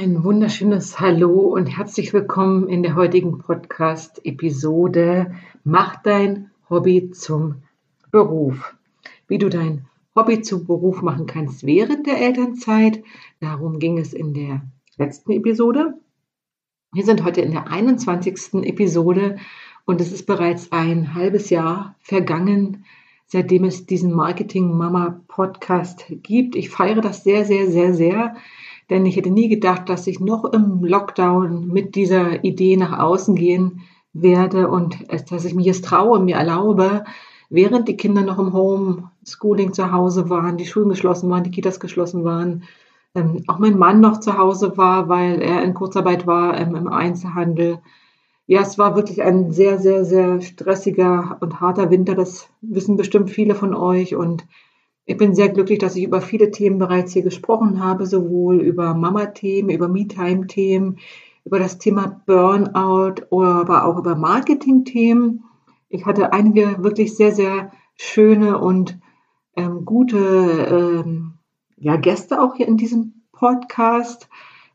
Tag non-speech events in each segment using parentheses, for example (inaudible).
Ein wunderschönes Hallo und herzlich willkommen in der heutigen Podcast-Episode Mach dein Hobby zum Beruf. Wie du dein Hobby zum Beruf machen kannst während der Elternzeit. Darum ging es in der letzten Episode. Wir sind heute in der 21. Episode und es ist bereits ein halbes Jahr vergangen, seitdem es diesen Marketing Mama Podcast gibt. Ich feiere das sehr, sehr, sehr, sehr denn ich hätte nie gedacht, dass ich noch im Lockdown mit dieser Idee nach außen gehen werde und dass ich mich es traue, mir erlaube, während die Kinder noch im Homeschooling zu Hause waren, die Schulen geschlossen waren, die Kitas geschlossen waren, ähm, auch mein Mann noch zu Hause war, weil er in Kurzarbeit war ähm, im Einzelhandel. Ja, es war wirklich ein sehr, sehr, sehr stressiger und harter Winter. Das wissen bestimmt viele von euch. Und ich bin sehr glücklich, dass ich über viele Themen bereits hier gesprochen habe, sowohl über Mama-Themen, über Me-Time-Themen, über das Thema Burnout, aber auch über Marketing-Themen. Ich hatte einige wirklich sehr, sehr schöne und ähm, gute ähm, ja, Gäste auch hier in diesem Podcast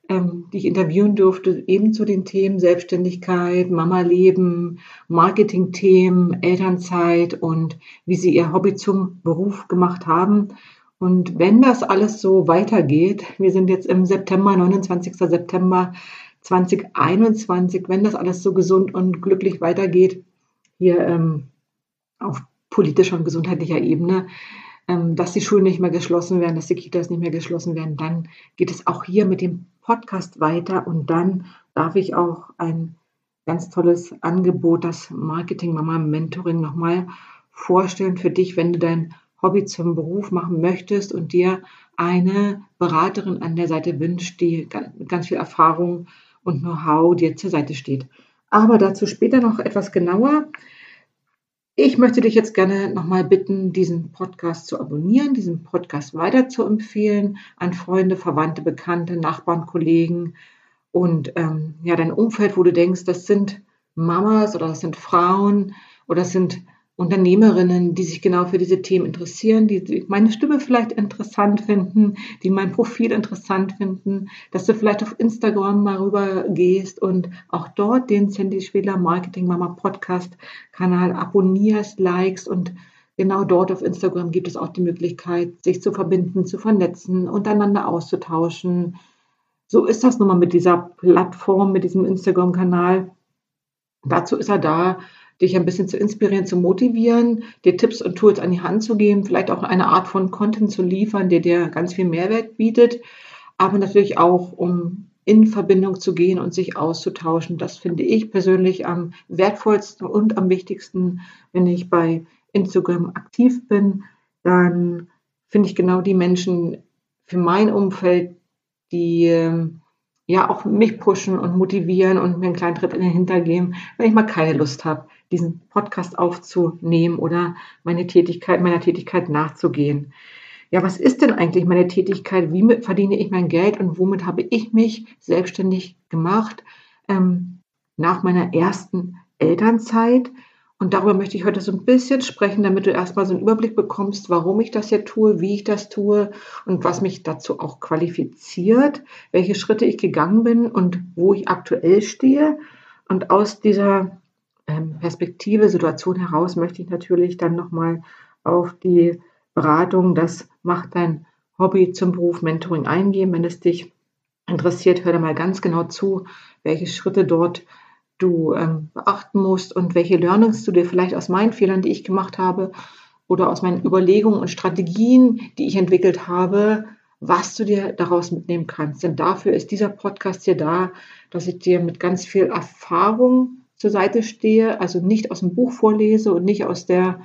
ähm, die ich interviewen durfte, eben zu den Themen Selbstständigkeit, Mama-Leben, Marketing-Themen, Elternzeit und wie sie ihr Hobby zum Beruf gemacht haben. Und wenn das alles so weitergeht, wir sind jetzt im September, 29. September 2021, wenn das alles so gesund und glücklich weitergeht, hier ähm, auf politischer und gesundheitlicher Ebene, ähm, dass die Schulen nicht mehr geschlossen werden, dass die Kitas nicht mehr geschlossen werden, dann geht es auch hier mit dem Podcast weiter und dann darf ich auch ein ganz tolles Angebot, das Marketing Mama Mentoring nochmal vorstellen für dich, wenn du dein Hobby zum Beruf machen möchtest und dir eine Beraterin an der Seite wünscht, die ganz viel Erfahrung und Know-how dir zur Seite steht. Aber dazu später noch etwas genauer. Ich möchte dich jetzt gerne nochmal bitten, diesen Podcast zu abonnieren, diesen Podcast weiter zu empfehlen an Freunde, Verwandte, Bekannte, Nachbarn, Kollegen. Und ähm, ja, dein Umfeld, wo du denkst, das sind Mamas oder das sind Frauen oder das sind Unternehmerinnen, die sich genau für diese Themen interessieren, die meine Stimme vielleicht interessant finden, die mein Profil interessant finden, dass du vielleicht auf Instagram mal rüber gehst und auch dort den Sandy Schwedler Marketing Mama Podcast Kanal abonnierst, likest und genau dort auf Instagram gibt es auch die Möglichkeit, sich zu verbinden, zu vernetzen, untereinander auszutauschen. So ist das nun mal mit dieser Plattform, mit diesem Instagram-Kanal. Dazu ist er da, dich ein bisschen zu inspirieren, zu motivieren, dir Tipps und Tools an die Hand zu geben, vielleicht auch eine Art von Content zu liefern, der dir ganz viel Mehrwert bietet, aber natürlich auch, um in Verbindung zu gehen und sich auszutauschen. Das finde ich persönlich am wertvollsten und am wichtigsten, wenn ich bei Instagram aktiv bin. Dann finde ich genau die Menschen für mein Umfeld, die ähm, ja auch mich pushen und motivieren und mir einen kleinen Tritt in den Hintern geben, wenn ich mal keine Lust habe, diesen Podcast aufzunehmen oder meine Tätigkeit, meiner Tätigkeit nachzugehen. Ja, was ist denn eigentlich meine Tätigkeit? Wie verdiene ich mein Geld und womit habe ich mich selbstständig gemacht ähm, nach meiner ersten Elternzeit? Und darüber möchte ich heute so ein bisschen sprechen, damit du erstmal so einen Überblick bekommst, warum ich das hier tue, wie ich das tue und was mich dazu auch qualifiziert, welche Schritte ich gegangen bin und wo ich aktuell stehe. Und aus dieser Perspektive, Situation heraus möchte ich natürlich dann nochmal auf die Beratung, das macht dein Hobby zum Beruf Mentoring eingehen. Wenn es dich interessiert, hör da mal ganz genau zu, welche Schritte dort du ähm, beachten musst und welche Learnings du dir vielleicht aus meinen Fehlern, die ich gemacht habe, oder aus meinen Überlegungen und Strategien, die ich entwickelt habe, was du dir daraus mitnehmen kannst. Denn dafür ist dieser Podcast hier da, dass ich dir mit ganz viel Erfahrung zur Seite stehe, also nicht aus dem Buch vorlese und nicht aus der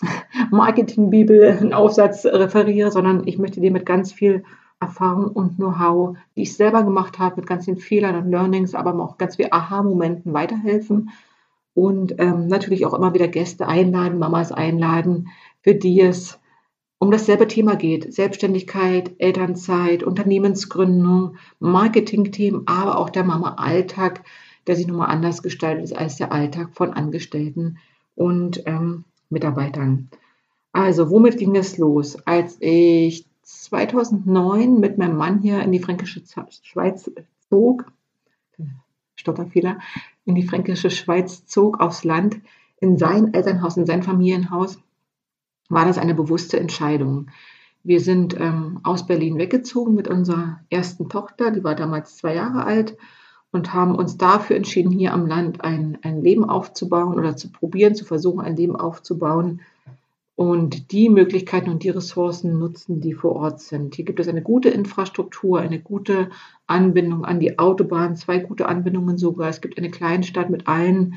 (laughs) Marketingbibel einen Aufsatz referiere, sondern ich möchte dir mit ganz viel Erfahrung und Know-how, die ich selber gemacht habe, mit ganz vielen Fehlern und Learnings, aber auch ganz vielen Aha-Momenten weiterhelfen und ähm, natürlich auch immer wieder Gäste einladen, Mamas einladen, für die es um dasselbe Thema geht. Selbstständigkeit, Elternzeit, Unternehmensgründung, Marketingthemen, aber auch der Mama-Alltag, der sich nochmal anders gestaltet ist als der Alltag von Angestellten und ähm, Mitarbeitern. Also, womit ging es los? Als ich 2009 mit meinem Mann hier in die fränkische Schweiz zog, Stotterfehler, in die fränkische Schweiz zog, aufs Land, in sein Elternhaus, in sein Familienhaus, war das eine bewusste Entscheidung. Wir sind ähm, aus Berlin weggezogen mit unserer ersten Tochter, die war damals zwei Jahre alt, und haben uns dafür entschieden, hier am Land ein, ein Leben aufzubauen oder zu probieren, zu versuchen, ein Leben aufzubauen und die Möglichkeiten und die Ressourcen nutzen, die vor Ort sind. Hier gibt es eine gute Infrastruktur, eine gute Anbindung an die Autobahn, zwei gute Anbindungen sogar. Es gibt eine Kleinstadt mit allen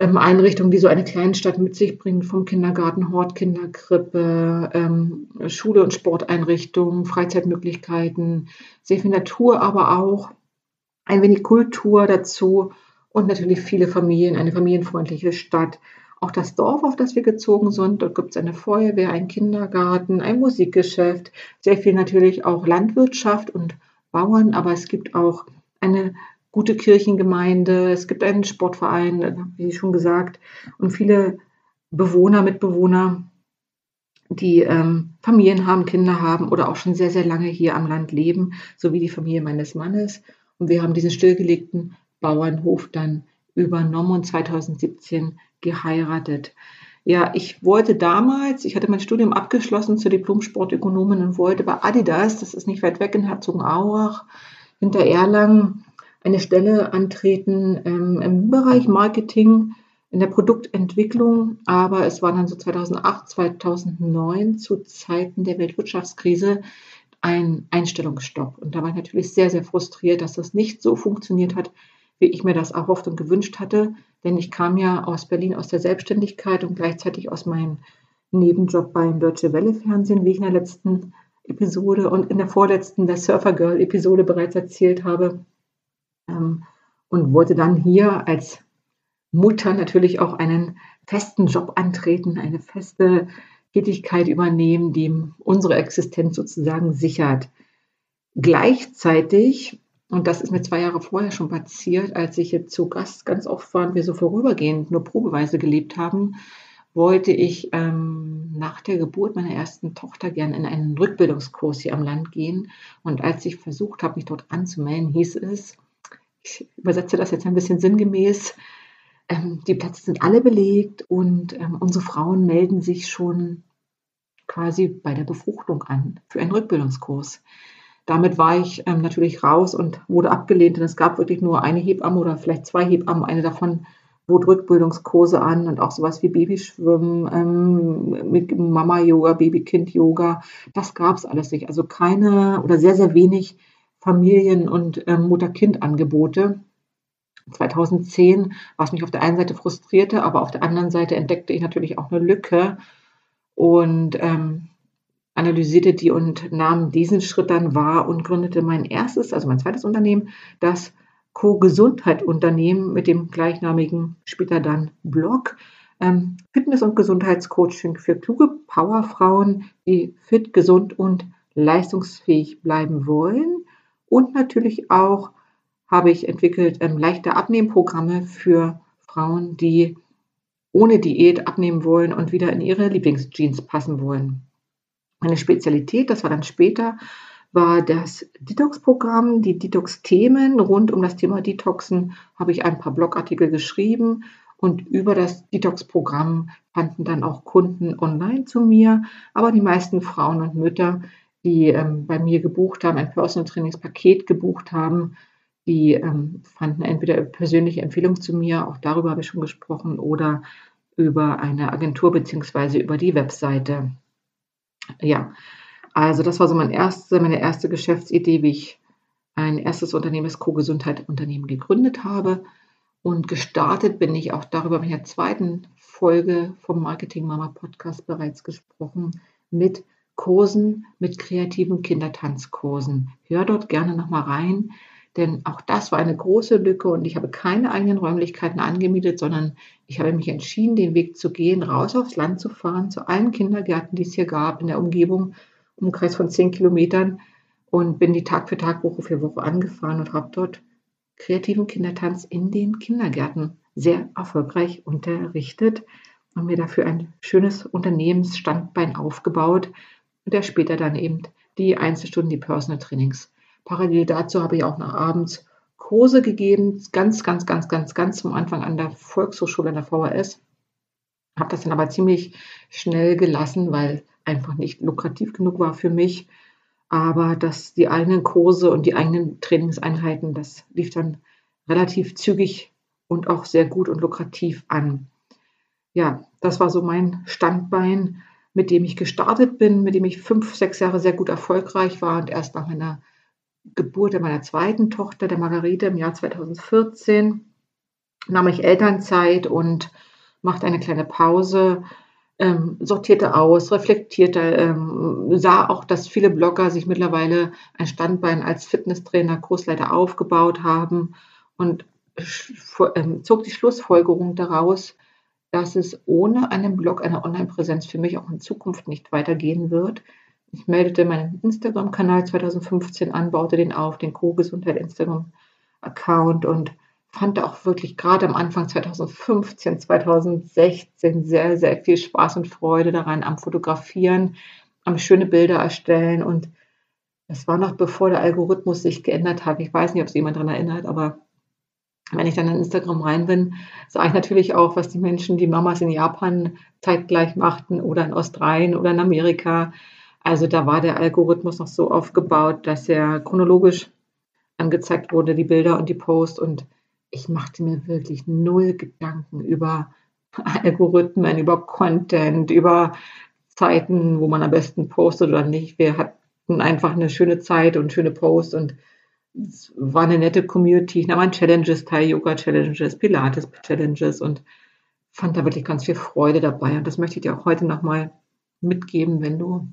ähm, Einrichtungen, die so eine Kleinstadt mit sich bringen, vom Kindergarten, Hort, Kinderkrippe, ähm, Schule und Sporteinrichtungen, Freizeitmöglichkeiten, sehr viel Natur, aber auch ein wenig Kultur dazu und natürlich viele Familien, eine familienfreundliche Stadt. Auch das Dorf, auf das wir gezogen sind, dort gibt es eine Feuerwehr, einen Kindergarten, ein Musikgeschäft, sehr viel natürlich auch Landwirtschaft und Bauern, aber es gibt auch eine gute Kirchengemeinde, es gibt einen Sportverein, wie schon gesagt, und viele Bewohner, Mitbewohner, die ähm, Familien haben, Kinder haben oder auch schon sehr, sehr lange hier am Land leben, so wie die Familie meines Mannes. Und wir haben diesen stillgelegten Bauernhof dann übernommen und 2017 geheiratet. Ja, ich wollte damals, ich hatte mein Studium abgeschlossen zur Diplom-Sportökonomin und wollte bei Adidas, das ist nicht weit weg in Herzogenaurach, hinter Erlangen, eine Stelle antreten ähm, im Bereich Marketing, in der Produktentwicklung. Aber es war dann so 2008, 2009 zu Zeiten der Weltwirtschaftskrise ein Einstellungsstopp. Und da war ich natürlich sehr, sehr frustriert, dass das nicht so funktioniert hat, wie ich mir das erhofft und gewünscht hatte. Denn ich kam ja aus Berlin aus der Selbstständigkeit und gleichzeitig aus meinem Nebenjob beim Deutsche Welle Fernsehen, wie ich in der letzten Episode und in der vorletzten, der Surfer Girl Episode bereits erzählt habe. Ähm, und wollte dann hier als Mutter natürlich auch einen festen Job antreten, eine feste Tätigkeit übernehmen, die unsere Existenz sozusagen sichert. Gleichzeitig, und das ist mir zwei Jahre vorher schon passiert, als ich jetzt zu Gast ganz oft war und wir so vorübergehend nur probeweise gelebt haben, wollte ich ähm, nach der Geburt meiner ersten Tochter gerne in einen Rückbildungskurs hier am Land gehen. Und als ich versucht habe, mich dort anzumelden, hieß es, ich übersetze das jetzt ein bisschen sinngemäß, ähm, die Plätze sind alle belegt und ähm, unsere Frauen melden sich schon quasi bei der Befruchtung an für einen Rückbildungskurs. Damit war ich ähm, natürlich raus und wurde abgelehnt, denn es gab wirklich nur eine Hebamme oder vielleicht zwei Hebammen. Eine davon bot Rückbildungskurse an und auch sowas wie Babyschwimmen, ähm, mit Mama-Yoga, Baby-Kind-Yoga. Das gab es alles nicht. Also keine oder sehr, sehr wenig Familien- und ähm, Mutter-Kind-Angebote. 2010, was mich auf der einen Seite frustrierte, aber auf der anderen Seite entdeckte ich natürlich auch eine Lücke und ähm, analysierte die und nahm diesen Schritt dann wahr und gründete mein erstes, also mein zweites Unternehmen, das Co-Gesundheit-Unternehmen mit dem gleichnamigen später dann Blog. Ähm, Fitness- und Gesundheitscoaching für kluge Powerfrauen, die fit, gesund und leistungsfähig bleiben wollen. Und natürlich auch habe ich entwickelt ähm, leichte Abnehmprogramme für Frauen, die ohne Diät abnehmen wollen und wieder in ihre Lieblingsjeans passen wollen. Meine Spezialität, das war dann später, war das Detox-Programm, die Detox-Themen. Rund um das Thema Detoxen habe ich ein paar Blogartikel geschrieben und über das Detox-Programm fanden dann auch Kunden online zu mir. Aber die meisten Frauen und Mütter, die ähm, bei mir gebucht haben, ein Personal Trainingspaket gebucht haben, die ähm, fanden entweder persönliche Empfehlung zu mir, auch darüber habe ich schon gesprochen, oder über eine Agentur beziehungsweise über die Webseite. Ja, also das war so mein erste, meine erste Geschäftsidee, wie ich ein erstes Unternehmen, das Co-Gesundheit-Unternehmen gegründet habe. Und gestartet bin ich auch darüber in der zweiten Folge vom Marketing Mama Podcast bereits gesprochen mit Kursen, mit kreativen Kindertanzkursen. Hör dort gerne nochmal rein. Denn auch das war eine große Lücke und ich habe keine eigenen Räumlichkeiten angemietet, sondern ich habe mich entschieden, den Weg zu gehen, raus aufs Land zu fahren, zu allen Kindergärten, die es hier gab, in der Umgebung, Umkreis von zehn Kilometern und bin die Tag für Tag, Woche für Woche angefahren und habe dort kreativen Kindertanz in den Kindergärten sehr erfolgreich unterrichtet und mir dafür ein schönes Unternehmensstandbein aufgebaut, der später dann eben die Einzelstunden, die Personal Trainings parallel dazu habe ich auch noch abends Kurse gegeben, ganz, ganz, ganz, ganz, ganz zum Anfang an der Volkshochschule an der VHS. Habe das dann aber ziemlich schnell gelassen, weil einfach nicht lukrativ genug war für mich. Aber dass die eigenen Kurse und die eigenen Trainingseinheiten, das lief dann relativ zügig und auch sehr gut und lukrativ an. Ja, das war so mein Standbein, mit dem ich gestartet bin, mit dem ich fünf, sechs Jahre sehr gut erfolgreich war und erst nach meiner Geburt meiner zweiten Tochter, der Margarete, im Jahr 2014 nahm ich Elternzeit und machte eine kleine Pause, ähm, sortierte aus, reflektierte, ähm, sah auch, dass viele Blogger sich mittlerweile ein Standbein als Fitnesstrainer, Kursleiter aufgebaut haben und ähm, zog die Schlussfolgerung daraus, dass es ohne einen Blog, eine Online-Präsenz für mich auch in Zukunft nicht weitergehen wird. Ich meldete meinen Instagram-Kanal 2015 an, baute den auf, den Co-Gesundheit Instagram-Account und fand auch wirklich gerade am Anfang 2015, 2016 sehr, sehr viel Spaß und Freude daran am Fotografieren, am schöne Bilder erstellen und das war noch bevor der Algorithmus sich geändert hat. Ich weiß nicht, ob sich jemand daran erinnert, aber wenn ich dann in Instagram rein bin, sah ich natürlich auch, was die Menschen, die Mamas in Japan zeitgleich machten oder in Australien oder in Amerika. Also da war der Algorithmus noch so aufgebaut, dass er chronologisch angezeigt wurde, die Bilder und die Posts. Und ich machte mir wirklich null Gedanken über (laughs) Algorithmen, über Content, über Zeiten, wo man am besten postet oder nicht. Wir hatten einfach eine schöne Zeit und schöne Posts und es war eine nette Community. Ich nahm an Challenges teil, Yoga-Challenges, Pilates-Challenges und fand da wirklich ganz viel Freude dabei. Und das möchte ich dir auch heute nochmal mitgeben, wenn du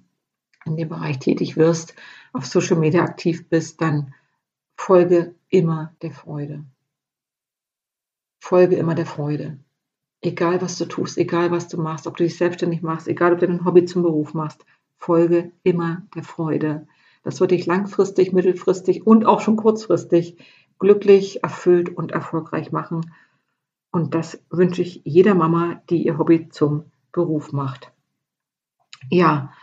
in dem Bereich tätig wirst, auf Social Media aktiv bist, dann folge immer der Freude. Folge immer der Freude. Egal was du tust, egal was du machst, ob du dich selbstständig machst, egal ob du dein Hobby zum Beruf machst, folge immer der Freude. Das wird dich langfristig, mittelfristig und auch schon kurzfristig glücklich, erfüllt und erfolgreich machen. Und das wünsche ich jeder Mama, die ihr Hobby zum Beruf macht. Ja,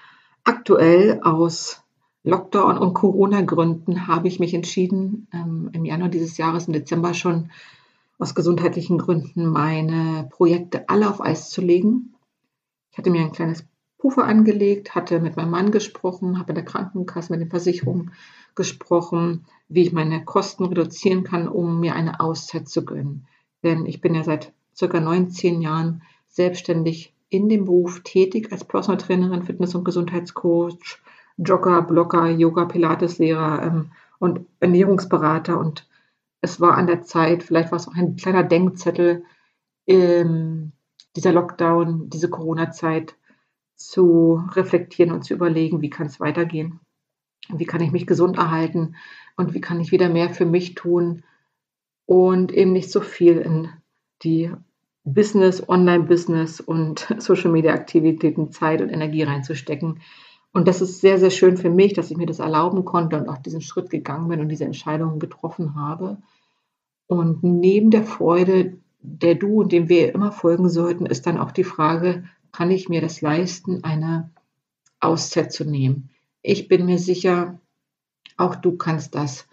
aktuell aus Lockdown und Corona-Gründen habe ich mich entschieden, ähm, im Januar dieses Jahres, im Dezember schon aus gesundheitlichen Gründen meine Projekte alle auf Eis zu legen. Ich hatte mir ein kleines Puffer angelegt, hatte mit meinem Mann gesprochen, habe mit der Krankenkasse, mit den Versicherungen gesprochen, wie ich meine Kosten reduzieren kann, um mir eine Auszeit zu gönnen. Denn ich bin ja seit circa 19 Jahren selbstständig in dem Beruf tätig als Personal Trainerin, Fitness- und Gesundheitscoach, Jogger, Blogger, Yoga, Pilateslehrer ähm, und Ernährungsberater. Und es war an der Zeit, vielleicht war es auch ein kleiner Denkzettel, ähm, dieser Lockdown, diese Corona-Zeit, zu reflektieren und zu überlegen, wie kann es weitergehen? Wie kann ich mich gesund erhalten? Und wie kann ich wieder mehr für mich tun? Und eben nicht so viel in die Business, Online-Business und (laughs) Social-Media-Aktivitäten Zeit und Energie reinzustecken. Und das ist sehr, sehr schön für mich, dass ich mir das erlauben konnte und auch diesen Schritt gegangen bin und diese Entscheidungen getroffen habe. Und neben der Freude, der du und dem wir immer folgen sollten, ist dann auch die Frage, kann ich mir das leisten, eine Auszeit zu nehmen. Ich bin mir sicher, auch du kannst das.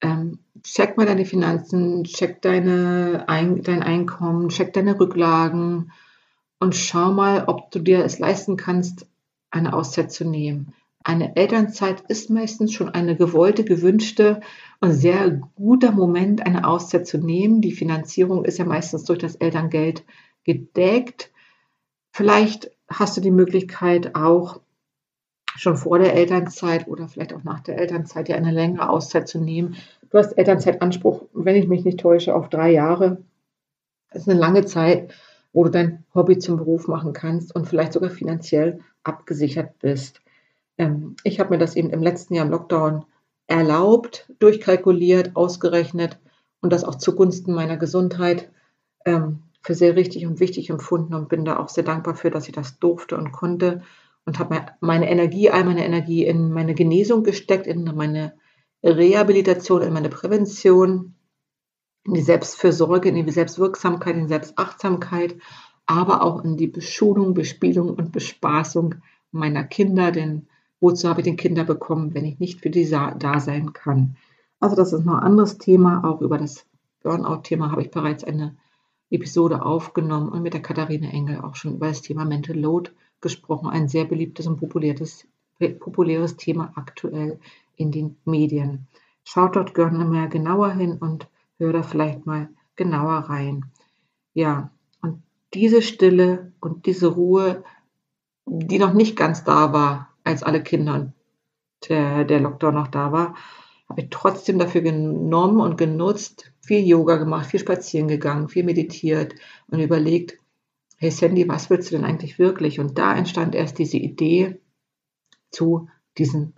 Ähm, check mal deine Finanzen, check deine Ein dein Einkommen, check deine Rücklagen und schau mal, ob du dir es leisten kannst, eine Auszeit zu nehmen. Eine Elternzeit ist meistens schon eine gewollte, gewünschte und sehr guter Moment, eine Auszeit zu nehmen. Die Finanzierung ist ja meistens durch das Elterngeld gedeckt. Vielleicht hast du die Möglichkeit auch schon vor der Elternzeit oder vielleicht auch nach der Elternzeit dir eine längere Auszeit zu nehmen. Du hast Elternzeitanspruch, wenn ich mich nicht täusche, auf drei Jahre. Das ist eine lange Zeit, wo du dein Hobby zum Beruf machen kannst und vielleicht sogar finanziell abgesichert bist. Ähm, ich habe mir das eben im letzten Jahr im Lockdown erlaubt, durchkalkuliert, ausgerechnet und das auch zugunsten meiner Gesundheit. Ähm, für sehr richtig und wichtig empfunden und bin da auch sehr dankbar für, dass ich das durfte und konnte und habe meine Energie, all meine Energie in meine Genesung gesteckt, in meine Rehabilitation, in meine Prävention, in die Selbstfürsorge, in die Selbstwirksamkeit, in die Selbstachtsamkeit, aber auch in die Beschulung, Bespielung und Bespaßung meiner Kinder, denn wozu habe ich den Kinder bekommen, wenn ich nicht für die da sein kann. Also das ist noch ein anderes Thema. Auch über das Burnout-Thema habe ich bereits eine Episode aufgenommen und mit der Katharina Engel auch schon über das Thema Mental Load gesprochen. Ein sehr beliebtes und populäres, populäres Thema aktuell in den Medien. Schaut dort gerne mal genauer hin und hört da vielleicht mal genauer rein. Ja, und diese Stille und diese Ruhe, die noch nicht ganz da war, als alle Kinder und der, der Lockdown noch da war, habe ich trotzdem dafür genommen und genutzt, viel Yoga gemacht, viel spazieren gegangen, viel meditiert und überlegt, hey Sandy, was willst du denn eigentlich wirklich? Und da entstand erst diese Idee zu diesem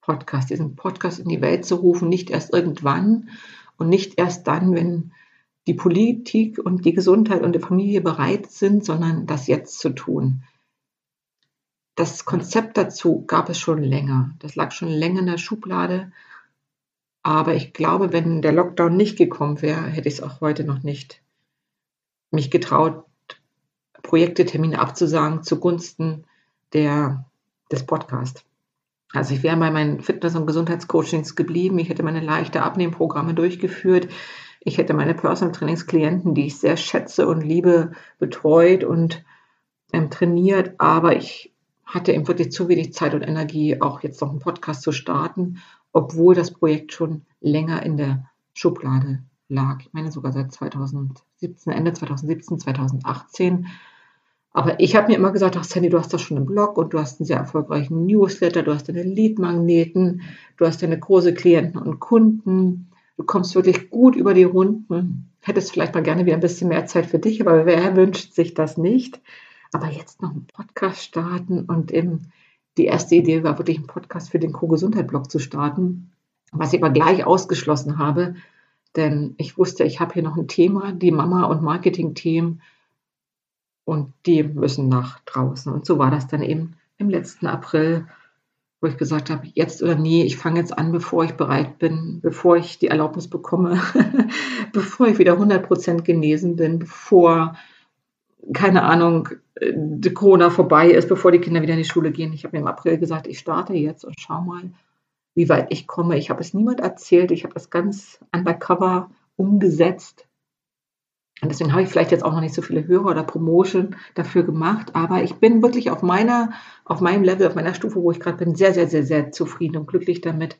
Podcast, diesen Podcast in die Welt zu rufen, nicht erst irgendwann und nicht erst dann, wenn die Politik und die Gesundheit und die Familie bereit sind, sondern das jetzt zu tun. Das Konzept dazu gab es schon länger. Das lag schon länger in der Schublade. Aber ich glaube, wenn der Lockdown nicht gekommen wäre, hätte ich es auch heute noch nicht mich getraut, Projekte, Termine abzusagen zugunsten der, des Podcasts. Also ich wäre bei meinen Fitness- und Gesundheitscoachings geblieben. Ich hätte meine leichte Abnehmprogramme durchgeführt. Ich hätte meine Personal Trainings Klienten, die ich sehr schätze und liebe, betreut und ähm, trainiert. Aber ich hatte eben wirklich zu wenig Zeit und Energie, auch jetzt noch einen Podcast zu starten, obwohl das Projekt schon länger in der Schublade lag. Ich meine sogar seit 2017, Ende 2017, 2018 aber ich habe mir immer gesagt, ach Sandy, du hast doch schon einen Blog und du hast einen sehr erfolgreichen Newsletter, du hast deine Leadmagneten, du hast deine große Klienten und Kunden, du kommst wirklich gut über die Runden, hättest vielleicht mal gerne wieder ein bisschen mehr Zeit für dich, aber wer wünscht sich das nicht? Aber jetzt noch einen Podcast starten und eben die erste Idee war wirklich einen Podcast für den Co-Gesundheit-Blog zu starten, was ich aber gleich ausgeschlossen habe, denn ich wusste, ich habe hier noch ein Thema, die Mama- und Marketing-Themen, und die müssen nach draußen. Und so war das dann eben im letzten April, wo ich gesagt habe, jetzt oder nie, ich fange jetzt an, bevor ich bereit bin, bevor ich die Erlaubnis bekomme, (laughs) bevor ich wieder 100% genesen bin, bevor, keine Ahnung, die Corona vorbei ist, bevor die Kinder wieder in die Schule gehen. Ich habe mir im April gesagt, ich starte jetzt und schau mal, wie weit ich komme. Ich habe es niemand erzählt, ich habe das ganz undercover umgesetzt und deswegen habe ich vielleicht jetzt auch noch nicht so viele Hörer oder Promotion dafür gemacht, aber ich bin wirklich auf meiner, auf meinem Level, auf meiner Stufe, wo ich gerade bin, sehr, sehr, sehr, sehr zufrieden und glücklich damit.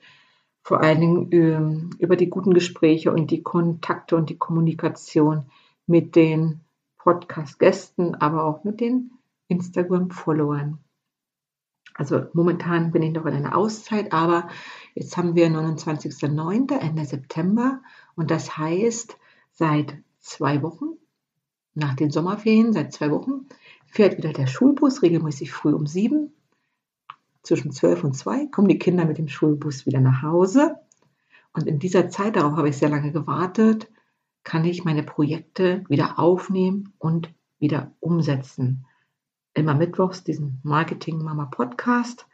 Vor allen Dingen ähm, über die guten Gespräche und die Kontakte und die Kommunikation mit den Podcast-Gästen, aber auch mit den Instagram-Followern. Also momentan bin ich noch in einer Auszeit, aber jetzt haben wir 29.09. Ende September und das heißt, seit zwei Wochen, nach den Sommerferien, seit zwei Wochen, fährt wieder der Schulbus regelmäßig früh um sieben. Zwischen zwölf und zwei kommen die Kinder mit dem Schulbus wieder nach Hause. Und in dieser Zeit, darauf habe ich sehr lange gewartet, kann ich meine Projekte wieder aufnehmen und wieder umsetzen. Immer mittwochs diesen Marketing Mama Podcast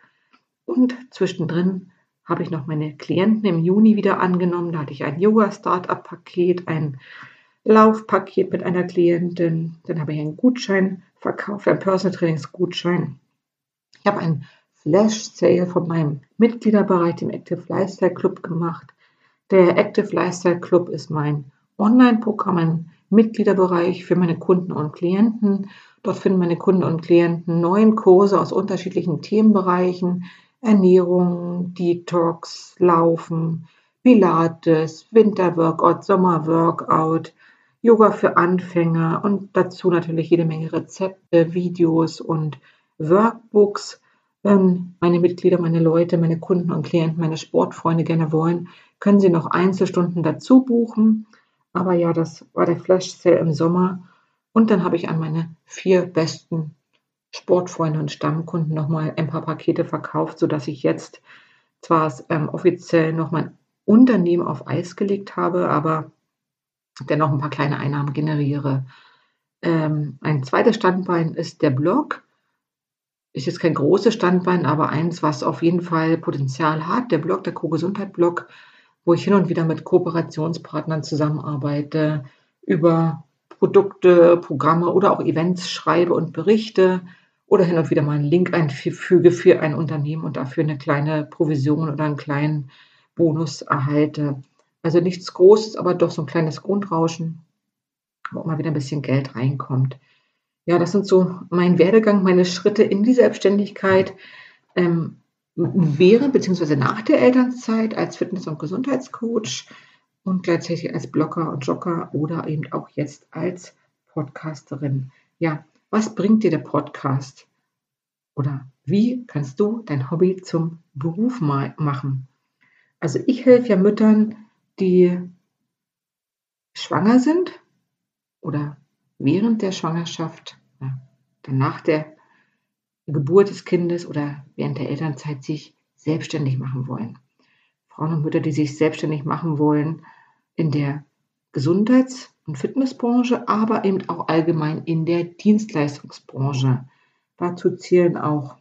und zwischendrin habe ich noch meine Klienten im Juni wieder angenommen. Da hatte ich ein Yoga Startup Paket, ein Laufpaket mit einer Klientin. Dann habe ich einen Gutschein verkauft, einen Personal Trainings Gutschein. Ich habe einen Flash Sale von meinem Mitgliederbereich, dem Active Lifestyle Club gemacht. Der Active Lifestyle Club ist mein Online-Programm, ein Mitgliederbereich für meine Kunden und Klienten. Dort finden meine Kunden und Klienten neun Kurse aus unterschiedlichen Themenbereichen. Ernährung, Detox, Laufen, Pilates, Winterworkout, Sommerworkout, Yoga für Anfänger und dazu natürlich jede Menge Rezepte, Videos und Workbooks. Wenn meine Mitglieder, meine Leute, meine Kunden und Klienten, meine Sportfreunde gerne wollen, können sie noch Einzelstunden dazu buchen. Aber ja, das war der Flash Sale im Sommer. Und dann habe ich an meine vier besten Sportfreunde und Stammkunden nochmal ein paar Pakete verkauft, sodass ich jetzt zwar ähm, offiziell noch mein Unternehmen auf Eis gelegt habe, aber dennoch ein paar kleine Einnahmen generiere. Ähm, ein zweites Standbein ist der Blog. Ist jetzt kein großes Standbein, aber eins, was auf jeden Fall Potenzial hat. Der Blog, der Co-Gesundheit-Blog, wo ich hin und wieder mit Kooperationspartnern zusammenarbeite, über Produkte, Programme oder auch Events schreibe und berichte oder hin und wieder mal einen Link einfüge für ein Unternehmen und dafür eine kleine Provision oder einen kleinen Bonus erhalte. Also nichts Großes, aber doch so ein kleines Grundrauschen, wo mal wieder ein bisschen Geld reinkommt. Ja, das sind so mein Werdegang, meine Schritte in die Selbstständigkeit ähm, während bzw. nach der Elternzeit als Fitness- und Gesundheitscoach und gleichzeitig als Blogger und Jogger oder eben auch jetzt als Podcasterin. Ja, was bringt dir der Podcast? Oder wie kannst du dein Hobby zum Beruf machen? Also ich helfe ja Müttern, die schwanger sind oder während der Schwangerschaft, danach der Geburt des Kindes oder während der Elternzeit sich selbstständig machen wollen. Frauen und Mütter, die sich selbstständig machen wollen in der Gesundheits- und Fitnessbranche, aber eben auch allgemein in der Dienstleistungsbranche. Dazu zählen auch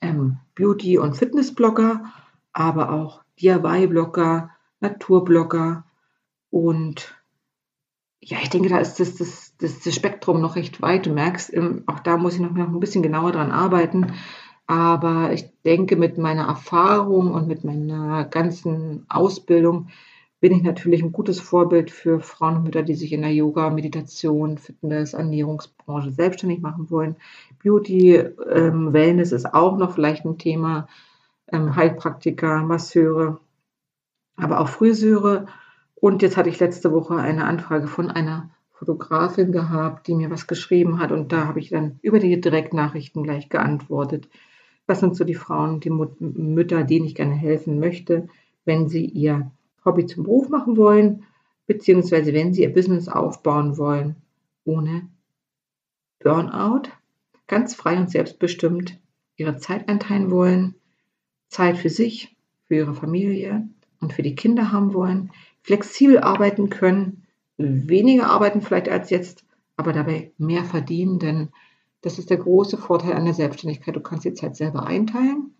ähm, Beauty- und Fitnessblogger, aber auch DIY-Blogger, Naturblogger und ja, ich denke, da ist das, das, das, das Spektrum noch recht weit. Du merkst, ähm, auch da muss ich noch, ein bisschen genauer dran arbeiten. Aber ich denke, mit meiner Erfahrung und mit meiner ganzen Ausbildung bin ich natürlich ein gutes Vorbild für Frauen und Mütter, die sich in der Yoga, Meditation, Fitness, Ernährungsbranche selbstständig machen wollen. Beauty, ähm, Wellness ist auch noch vielleicht ein Thema. Ähm, Heilpraktiker, Masseure, aber auch Friseure. Und jetzt hatte ich letzte Woche eine Anfrage von einer Fotografin gehabt, die mir was geschrieben hat. Und da habe ich dann über die Direktnachrichten gleich geantwortet. Das sind so die Frauen, die Mütter, denen ich gerne helfen möchte, wenn sie ihr Hobby zum Beruf machen wollen, beziehungsweise wenn sie ihr Business aufbauen wollen, ohne Burnout, ganz frei und selbstbestimmt ihre Zeit einteilen wollen, Zeit für sich, für ihre Familie und für die Kinder haben wollen, flexibel arbeiten können, weniger arbeiten vielleicht als jetzt, aber dabei mehr verdienen, denn das ist der große Vorteil an der Selbstständigkeit. Du kannst die Zeit selber einteilen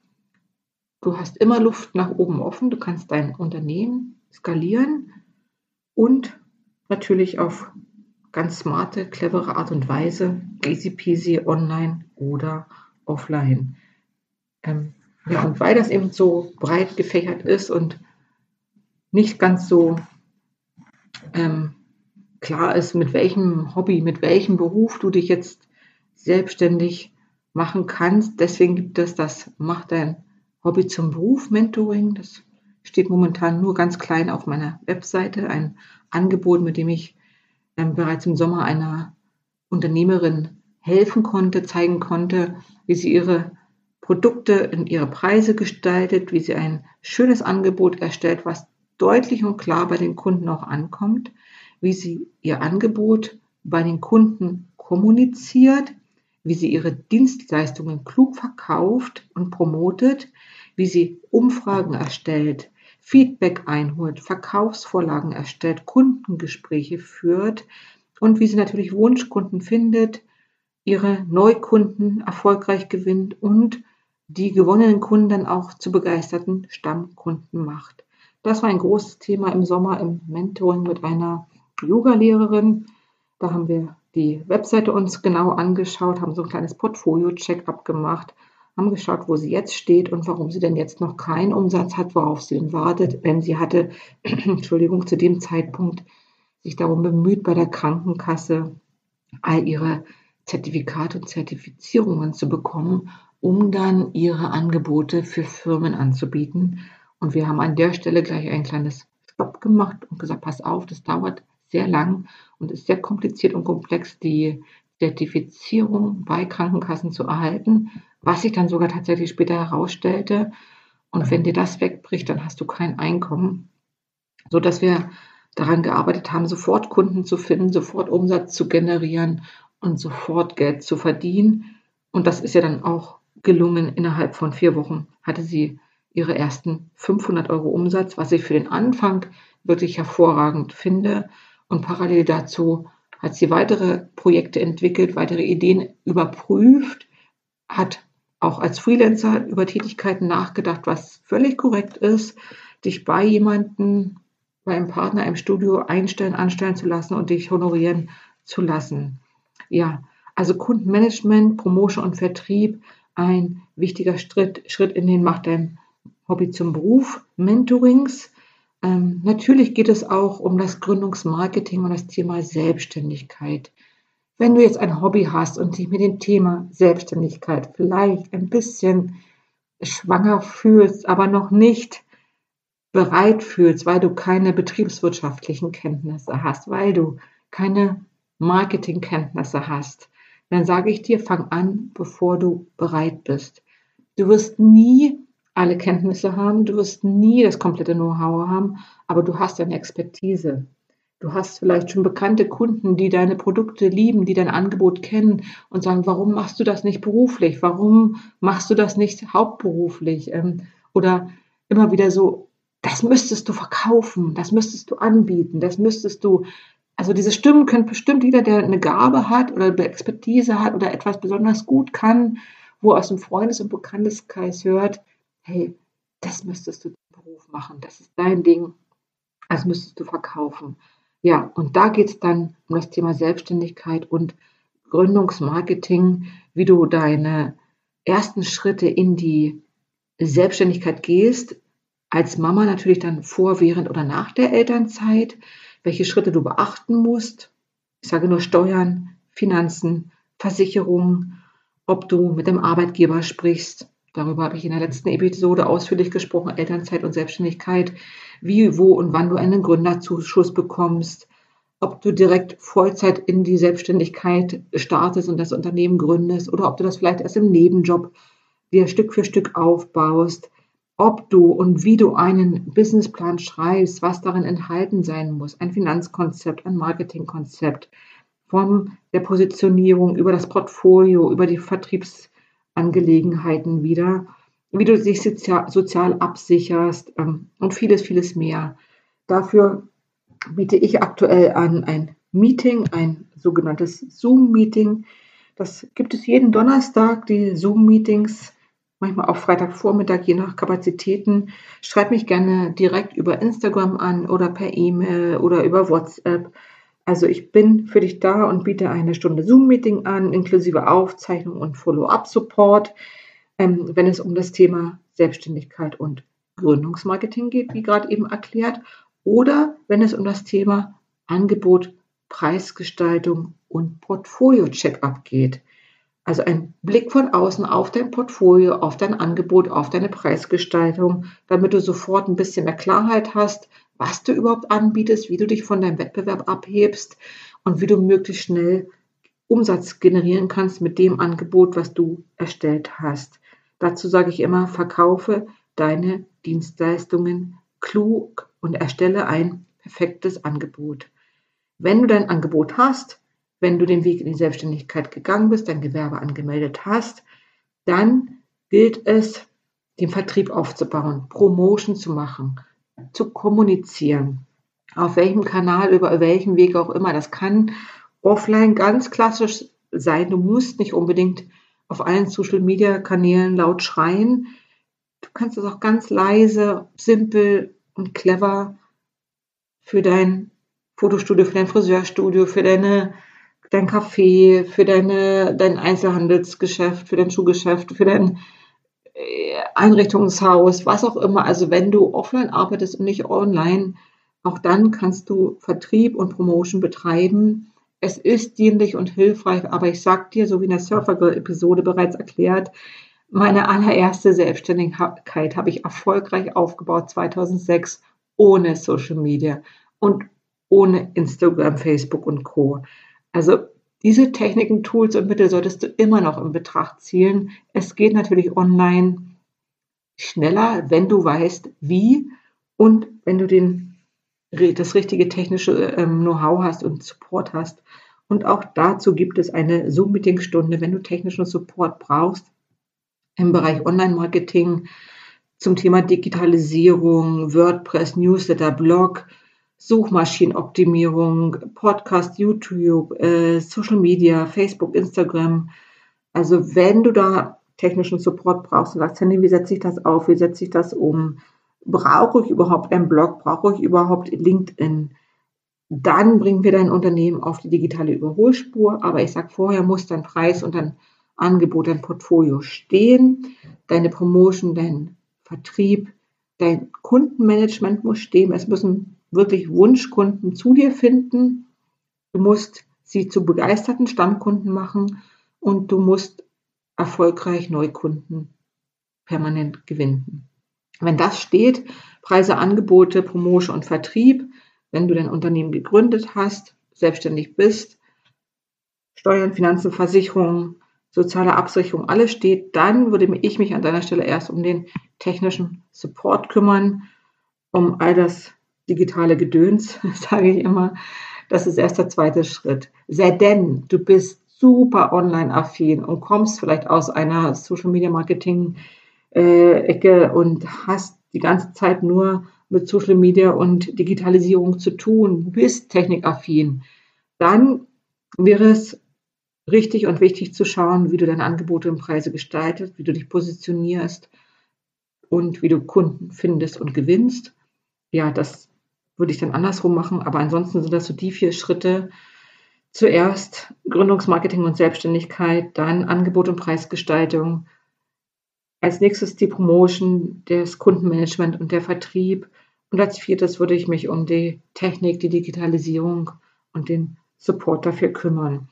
Du hast immer Luft nach oben offen. Du kannst dein Unternehmen skalieren und natürlich auf ganz smarte, clevere Art und Weise, easy peasy, online oder offline. Ähm, ja, und weil das eben so breit gefächert ist und nicht ganz so ähm, klar ist, mit welchem Hobby, mit welchem Beruf du dich jetzt selbstständig machen kannst, deswegen gibt es das Mach dein Hobby zum Beruf Mentoring. Das steht momentan nur ganz klein auf meiner Webseite. Ein Angebot, mit dem ich ähm, bereits im Sommer einer Unternehmerin helfen konnte, zeigen konnte, wie sie ihre Produkte in ihre Preise gestaltet, wie sie ein schönes Angebot erstellt, was deutlich und klar bei den Kunden auch ankommt, wie sie ihr Angebot bei den Kunden kommuniziert, wie sie ihre Dienstleistungen klug verkauft und promotet, wie sie Umfragen erstellt, Feedback einholt, Verkaufsvorlagen erstellt, Kundengespräche führt und wie sie natürlich Wunschkunden findet, ihre Neukunden erfolgreich gewinnt und die gewonnenen Kunden dann auch zu begeisterten Stammkunden macht. Das war ein großes Thema im Sommer im Mentoring mit einer Yoga-Lehrerin. Da haben wir die Webseite uns genau angeschaut, haben so ein kleines Portfolio-Check-up gemacht, haben geschaut, wo sie jetzt steht und warum sie denn jetzt noch keinen Umsatz hat, worauf sie denn wartet, wenn sie hatte, (clears throat) Entschuldigung, zu dem Zeitpunkt sich darum bemüht, bei der Krankenkasse all ihre Zertifikate und Zertifizierungen zu bekommen, um dann ihre Angebote für Firmen anzubieten. Und wir haben an der Stelle gleich ein kleines Stopp gemacht und gesagt, pass auf, das dauert sehr lang und ist sehr kompliziert und komplex, die Zertifizierung bei Krankenkassen zu erhalten, was sich dann sogar tatsächlich später herausstellte. Und wenn dir das wegbricht, dann hast du kein Einkommen, so dass wir daran gearbeitet haben, sofort Kunden zu finden, sofort Umsatz zu generieren und sofort Geld zu verdienen. Und das ist ja dann auch gelungen. Innerhalb von vier Wochen hatte sie ihre ersten 500 Euro Umsatz, was ich für den Anfang wirklich hervorragend finde. Und parallel dazu hat sie weitere Projekte entwickelt, weitere Ideen überprüft, hat auch als Freelancer über Tätigkeiten nachgedacht, was völlig korrekt ist, dich bei jemandem, bei einem Partner im Studio einstellen, anstellen zu lassen und dich honorieren zu lassen. Ja, Also Kundenmanagement, Promotion und Vertrieb, ein wichtiger Schritt, Schritt in den Macht dein Hobby zum Beruf, Mentorings. Ähm, natürlich geht es auch um das Gründungsmarketing und das Thema Selbstständigkeit. Wenn du jetzt ein Hobby hast und dich mit dem Thema Selbstständigkeit vielleicht ein bisschen schwanger fühlst, aber noch nicht bereit fühlst, weil du keine betriebswirtschaftlichen Kenntnisse hast, weil du keine Marketingkenntnisse hast, dann sage ich dir, fang an, bevor du bereit bist. Du wirst nie alle Kenntnisse haben, du wirst nie das komplette Know-how haben, aber du hast eine Expertise. Du hast vielleicht schon bekannte Kunden, die deine Produkte lieben, die dein Angebot kennen und sagen, warum machst du das nicht beruflich? Warum machst du das nicht hauptberuflich? Ähm, oder immer wieder so, das müsstest du verkaufen, das müsstest du anbieten, das müsstest du. Also diese Stimmen können bestimmt jeder, der eine Gabe hat oder Expertise hat oder etwas besonders gut kann, wo aus dem Freundes- und Bekannteskreis hört, hey, das müsstest du zum Beruf machen, das ist dein Ding, das müsstest du verkaufen. Ja, und da geht es dann um das Thema Selbstständigkeit und Gründungsmarketing, wie du deine ersten Schritte in die Selbstständigkeit gehst, als Mama natürlich dann vor, während oder nach der Elternzeit, welche Schritte du beachten musst. Ich sage nur Steuern, Finanzen, Versicherungen, ob du mit dem Arbeitgeber sprichst. Darüber habe ich in der letzten Episode ausführlich gesprochen, Elternzeit und Selbstständigkeit, wie, wo und wann du einen Gründerzuschuss bekommst, ob du direkt Vollzeit in die Selbstständigkeit startest und das Unternehmen gründest oder ob du das vielleicht erst im Nebenjob dir Stück für Stück aufbaust ob du und wie du einen Businessplan schreibst, was darin enthalten sein muss, ein Finanzkonzept, ein Marketingkonzept, von der Positionierung über das Portfolio, über die Vertriebsangelegenheiten wieder, wie du dich sozial, sozial absicherst ähm, und vieles, vieles mehr. Dafür biete ich aktuell an ein Meeting, ein sogenanntes Zoom-Meeting. Das gibt es jeden Donnerstag, die Zoom-Meetings manchmal auch Freitagvormittag, je nach Kapazitäten. Schreib mich gerne direkt über Instagram an oder per E-Mail oder über WhatsApp. Also ich bin für dich da und biete eine Stunde Zoom-Meeting an, inklusive Aufzeichnung und Follow-up-Support, ähm, wenn es um das Thema Selbstständigkeit und Gründungsmarketing geht, wie gerade eben erklärt, oder wenn es um das Thema Angebot, Preisgestaltung und Portfolio-Check-up geht. Also ein Blick von außen auf dein Portfolio, auf dein Angebot, auf deine Preisgestaltung, damit du sofort ein bisschen mehr Klarheit hast, was du überhaupt anbietest, wie du dich von deinem Wettbewerb abhebst und wie du möglichst schnell Umsatz generieren kannst mit dem Angebot, was du erstellt hast. Dazu sage ich immer, verkaufe deine Dienstleistungen klug und erstelle ein perfektes Angebot. Wenn du dein Angebot hast, wenn du den Weg in die Selbstständigkeit gegangen bist, dein Gewerbe angemeldet hast, dann gilt es, den Vertrieb aufzubauen, Promotion zu machen, zu kommunizieren. Auf welchem Kanal, über welchen Weg auch immer. Das kann offline ganz klassisch sein. Du musst nicht unbedingt auf allen Social Media Kanälen laut schreien. Du kannst es auch ganz leise, simpel und clever für dein Fotostudio, für dein Friseurstudio, für deine dein Café, für deine, dein Einzelhandelsgeschäft, für dein Schuhgeschäft, für dein Einrichtungshaus, was auch immer. Also wenn du offline arbeitest und nicht online, auch dann kannst du Vertrieb und Promotion betreiben. Es ist dienlich und hilfreich, aber ich sag dir, so wie in der Surfer-Episode bereits erklärt, meine allererste Selbstständigkeit habe ich erfolgreich aufgebaut 2006 ohne Social Media und ohne Instagram, Facebook und Co. Also diese Techniken, Tools und Mittel solltest du immer noch in Betracht ziehen. Es geht natürlich online schneller, wenn du weißt, wie und wenn du den, das richtige technische ähm, Know-how hast und Support hast. Und auch dazu gibt es eine Zoom-Meeting-Stunde, wenn du technischen Support brauchst im Bereich Online-Marketing zum Thema Digitalisierung, WordPress, Newsletter, Blog, Suchmaschinenoptimierung, Podcast, YouTube, äh, Social Media, Facebook, Instagram. Also wenn du da technischen Support brauchst und sagst, Handy, wie setze ich das auf, wie setze ich das um, brauche ich überhaupt einen Blog, brauche ich überhaupt LinkedIn, Dann bringen wir dein Unternehmen auf die digitale Überholspur. Aber ich sage vorher, muss dein Preis und dein Angebot, dein Portfolio stehen. Deine Promotion, dein Vertrieb, dein Kundenmanagement muss stehen. Es müssen wirklich Wunschkunden zu dir finden. Du musst sie zu begeisterten Stammkunden machen und du musst erfolgreich Neukunden permanent gewinnen. Wenn das steht, Preise, Angebote, Promotion und Vertrieb, wenn du dein Unternehmen gegründet hast, selbstständig bist, Steuern, Finanzen, Versicherungen, soziale Absicherung, alles steht, dann würde ich mich an deiner Stelle erst um den technischen Support kümmern, um all das digitale Gedöns, (laughs) sage ich immer. Das ist erst der zweite Schritt. Sei denn, du bist super online-affin und kommst vielleicht aus einer Social-Media-Marketing-Ecke und hast die ganze Zeit nur mit Social Media und Digitalisierung zu tun, bist technikaffin, dann wäre es richtig und wichtig zu schauen, wie du deine Angebote und Preise gestaltest, wie du dich positionierst und wie du Kunden findest und gewinnst. Ja, das würde ich dann andersrum machen, aber ansonsten sind das so die vier Schritte, Zuerst Gründungsmarketing und Selbstständigkeit, dann Angebot und Preisgestaltung. Als nächstes die Promotion, das Kundenmanagement und der Vertrieb. Und als viertes würde ich mich um die Technik, die Digitalisierung und den Support dafür kümmern.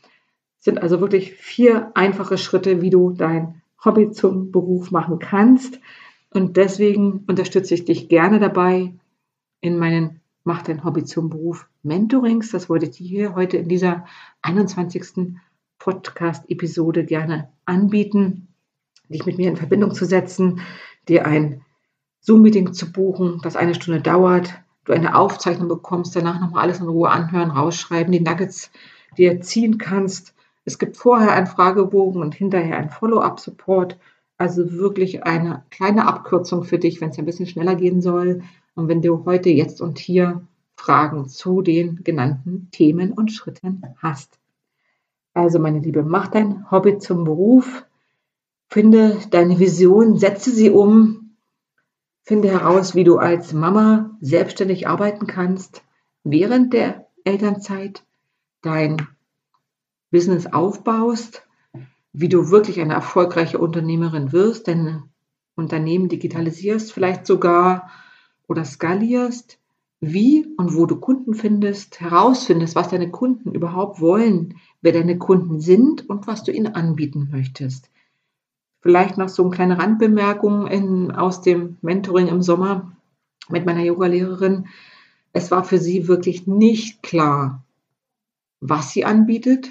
Es sind also wirklich vier einfache Schritte, wie du dein Hobby zum Beruf machen kannst. Und deswegen unterstütze ich dich gerne dabei in meinen Mach dein Hobby zum Beruf Mentorings. Das wollte ich dir hier heute in dieser 21. Podcast-Episode gerne anbieten, dich mit mir in Verbindung zu setzen, dir ein Zoom-Meeting zu buchen, das eine Stunde dauert, du eine Aufzeichnung bekommst, danach nochmal alles in Ruhe anhören, rausschreiben, die Nuggets dir ziehen kannst. Es gibt vorher einen Fragebogen und hinterher einen Follow-up-Support. Also wirklich eine kleine Abkürzung für dich, wenn es ein bisschen schneller gehen soll. Und wenn du heute, jetzt und hier Fragen zu den genannten Themen und Schritten hast. Also meine Liebe, mach dein Hobby zum Beruf, finde deine Vision, setze sie um, finde heraus, wie du als Mama selbstständig arbeiten kannst während der Elternzeit, dein Business aufbaust, wie du wirklich eine erfolgreiche Unternehmerin wirst, dein Unternehmen digitalisierst, vielleicht sogar oder skalierst, wie und wo du Kunden findest, herausfindest, was deine Kunden überhaupt wollen, wer deine Kunden sind und was du ihnen anbieten möchtest. Vielleicht noch so eine kleine Randbemerkung in, aus dem Mentoring im Sommer mit meiner Yogalehrerin. Es war für sie wirklich nicht klar, was sie anbietet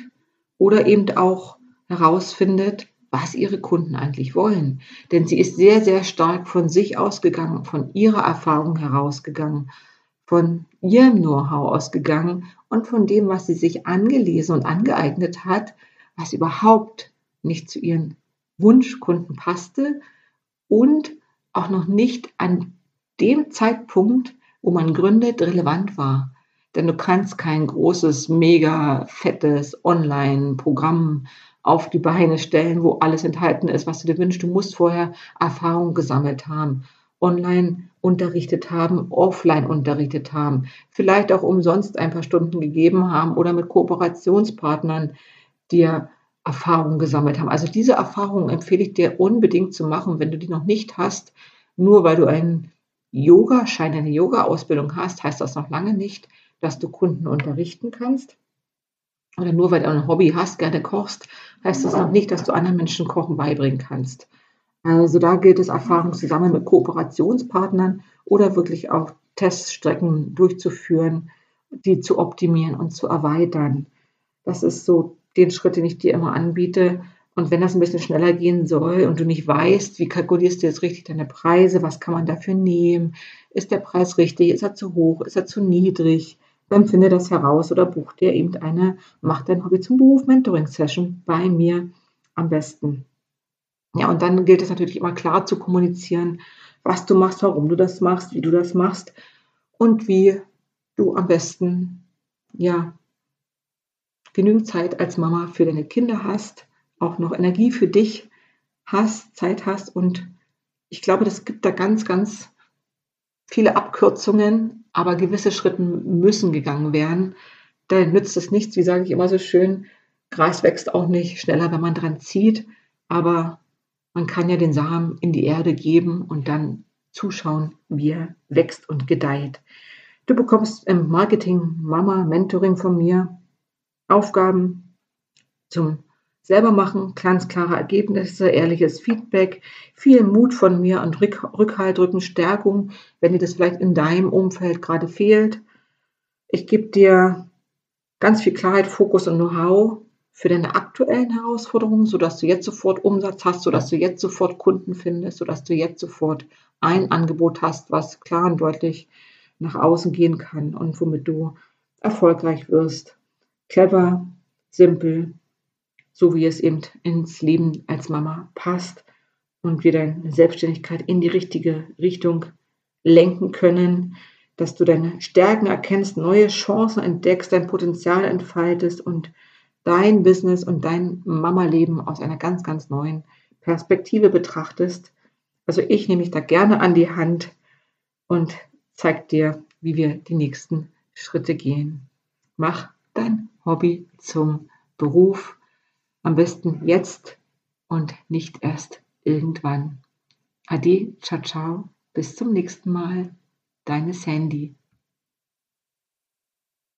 oder eben auch herausfindet, was ihre Kunden eigentlich wollen. Denn sie ist sehr, sehr stark von sich ausgegangen, von ihrer Erfahrung herausgegangen, von ihrem Know-how ausgegangen und von dem, was sie sich angelesen und angeeignet hat, was überhaupt nicht zu ihren Wunschkunden passte und auch noch nicht an dem Zeitpunkt, wo man gründet, relevant war. Denn du kannst kein großes, mega fettes Online-Programm auf die Beine stellen, wo alles enthalten ist, was du dir wünschst. Du musst vorher Erfahrung gesammelt haben, online unterrichtet haben, offline unterrichtet haben, vielleicht auch umsonst ein paar Stunden gegeben haben oder mit Kooperationspartnern dir Erfahrungen gesammelt haben. Also diese Erfahrungen empfehle ich dir unbedingt zu machen, wenn du die noch nicht hast. Nur weil du einen Yoga-Schein, eine Yoga-Ausbildung hast, heißt das noch lange nicht, dass du Kunden unterrichten kannst oder nur weil du ein Hobby hast, gerne kochst, heißt das noch nicht, dass du anderen Menschen Kochen beibringen kannst. Also da gilt es, Erfahrung zusammen mit Kooperationspartnern oder wirklich auch Teststrecken durchzuführen, die zu optimieren und zu erweitern. Das ist so den Schritt, den ich dir immer anbiete. Und wenn das ein bisschen schneller gehen soll und du nicht weißt, wie kalkulierst du jetzt richtig deine Preise, was kann man dafür nehmen, ist der Preis richtig, ist er zu hoch, ist er zu niedrig, dann finde das heraus oder buch dir eben eine Mach dein Hobby zum Beruf Mentoring Session bei mir am besten. Ja, und dann gilt es natürlich immer klar zu kommunizieren, was du machst, warum du das machst, wie du das machst und wie du am besten, ja, genügend Zeit als Mama für deine Kinder hast, auch noch Energie für dich hast, Zeit hast und ich glaube, das gibt da ganz, ganz viele Abkürzungen, aber gewisse Schritte müssen gegangen werden. Da nützt es nichts, wie sage ich immer so schön, Gras wächst auch nicht schneller, wenn man dran zieht, aber man kann ja den Samen in die Erde geben und dann zuschauen, wie er wächst und gedeiht. Du bekommst im Marketing Mama Mentoring von mir Aufgaben zum selber machen, ganz klare Ergebnisse, ehrliches Feedback, viel Mut von mir und Rück, Rückhalt, Rückenstärkung, wenn dir das vielleicht in deinem Umfeld gerade fehlt. Ich gebe dir ganz viel Klarheit, Fokus und Know-how für deine aktuellen Herausforderungen, sodass du jetzt sofort Umsatz hast, sodass du jetzt sofort Kunden findest, sodass du jetzt sofort ein Angebot hast, was klar und deutlich nach außen gehen kann und womit du erfolgreich wirst. Clever, simpel so wie es eben ins Leben als Mama passt und wir deine Selbstständigkeit in die richtige Richtung lenken können, dass du deine Stärken erkennst, neue Chancen entdeckst, dein Potenzial entfaltest und dein Business und dein Mama-Leben aus einer ganz, ganz neuen Perspektive betrachtest. Also ich nehme mich da gerne an die Hand und zeige dir, wie wir die nächsten Schritte gehen. Mach dein Hobby zum Beruf am besten jetzt und nicht erst irgendwann. Ade, ciao, ciao, bis zum nächsten Mal. Deine Sandy.